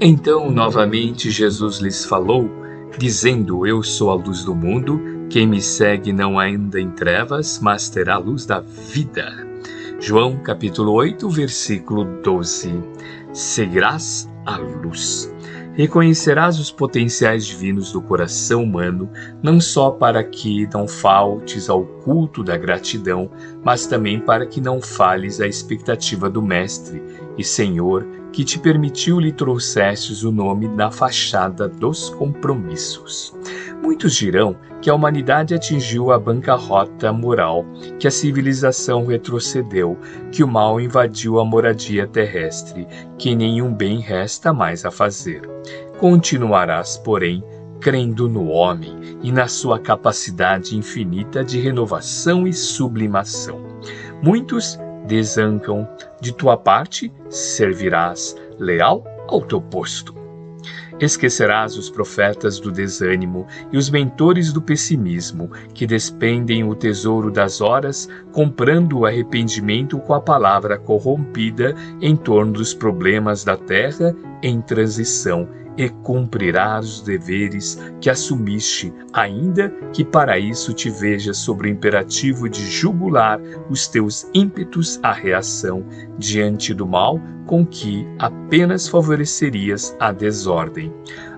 Então, novamente, Jesus lhes falou, dizendo: Eu sou a luz do mundo, quem me segue não anda em trevas, mas terá a luz da vida. João capítulo 8, versículo 12. Seguirás a luz. Reconhecerás os potenciais divinos do coração humano, não só para que não faltes ao culto da gratidão, mas também para que não falhes à expectativa do Mestre e Senhor que te permitiu lhe trouxestes o nome na fachada dos compromissos. Muitos dirão que a humanidade atingiu a bancarrota moral, que a civilização retrocedeu, que o mal invadiu a moradia terrestre, que nenhum bem resta mais a fazer. Continuarás, porém, crendo no homem e na sua capacidade infinita de renovação e sublimação. Muitos desancam, de tua parte servirás leal ao teu posto. Esquecerás os profetas do desânimo e os mentores do pessimismo, que despendem o tesouro das horas, comprando o arrependimento com a palavra corrompida em torno dos problemas da terra em transição e cumprirás os deveres que assumiste, ainda que para isso te vejas sobre o imperativo de jugular os teus ímpetos à reação diante do mal com que apenas favorecerias a desordem.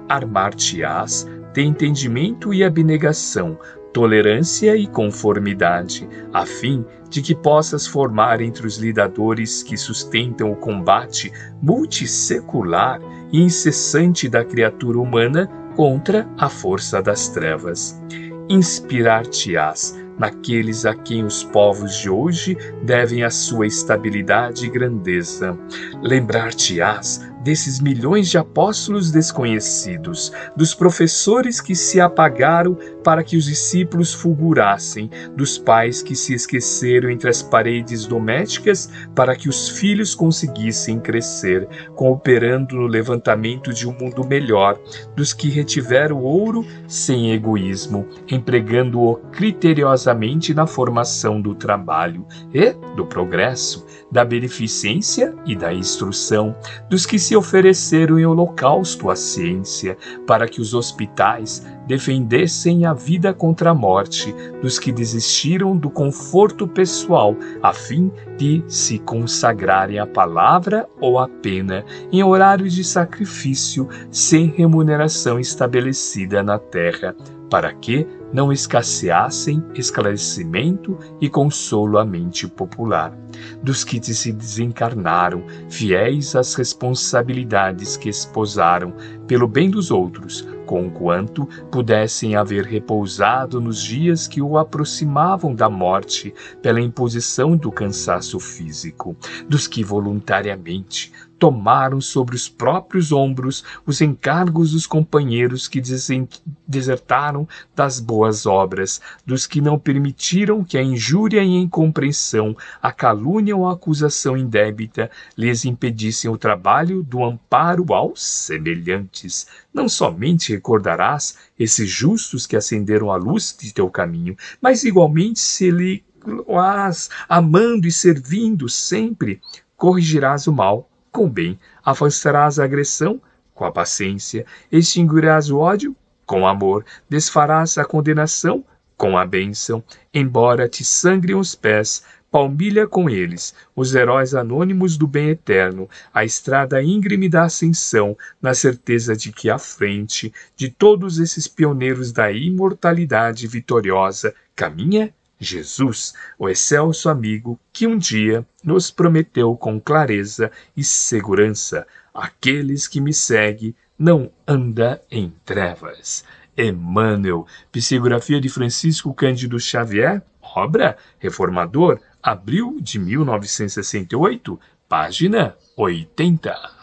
Armar-te-ás de entendimento e abnegação, tolerância e conformidade, a fim de que possas formar entre os lidadores que sustentam o combate multissecular e incessante da criatura humana contra a força das trevas. Inspirar-te-ás naqueles a quem os povos de hoje devem a sua estabilidade e grandeza. Lembrar-te-ás desses milhões de apóstolos desconhecidos, dos professores que se apagaram para que os discípulos fulgurassem, dos pais que se esqueceram entre as paredes domésticas para que os filhos conseguissem crescer, cooperando no levantamento de um mundo melhor, dos que retiveram ouro sem egoísmo, empregando-o criteriosamente na formação do trabalho e do progresso, da beneficência e da instrução, dos que se ofereceram em holocausto à ciência, para que os hospitais defendessem a vida contra a morte dos que desistiram do conforto pessoal, a fim de se consagrarem à palavra ou à pena em horários de sacrifício sem remuneração estabelecida na terra, para que não escasseassem esclarecimento e consolo à mente popular, dos que se desencarnaram, fiéis às responsabilidades que esposaram, pelo bem dos outros, conquanto pudessem haver repousado nos dias que o aproximavam da morte pela imposição do cansaço físico, dos que voluntariamente tomaram sobre os próprios ombros os encargos dos companheiros que desertaram das boas obras, dos que não permitiram que a injúria e a incompreensão, a calúnia ou a acusação indébita lhes impedissem o trabalho do amparo aos semelhantes. Não somente recordarás esses justos que acenderam a luz de teu caminho, mas igualmente se lhe amando e servindo sempre, corrigirás o mal com bem, afastarás a agressão com a paciência, extinguirás o ódio com amor, desfarás a condenação com a bênção, embora te sangrem os pés, palmilha com eles, os heróis anônimos do bem eterno, a estrada íngreme da ascensão, na certeza de que à frente de todos esses pioneiros da imortalidade vitoriosa caminha Jesus, o excelso amigo que um dia nos prometeu com clareza e segurança: aqueles que me seguem não anda em trevas. Emmanuel, psicografia de Francisco Cândido Xavier, obra Reformador, abril de 1968, página 80.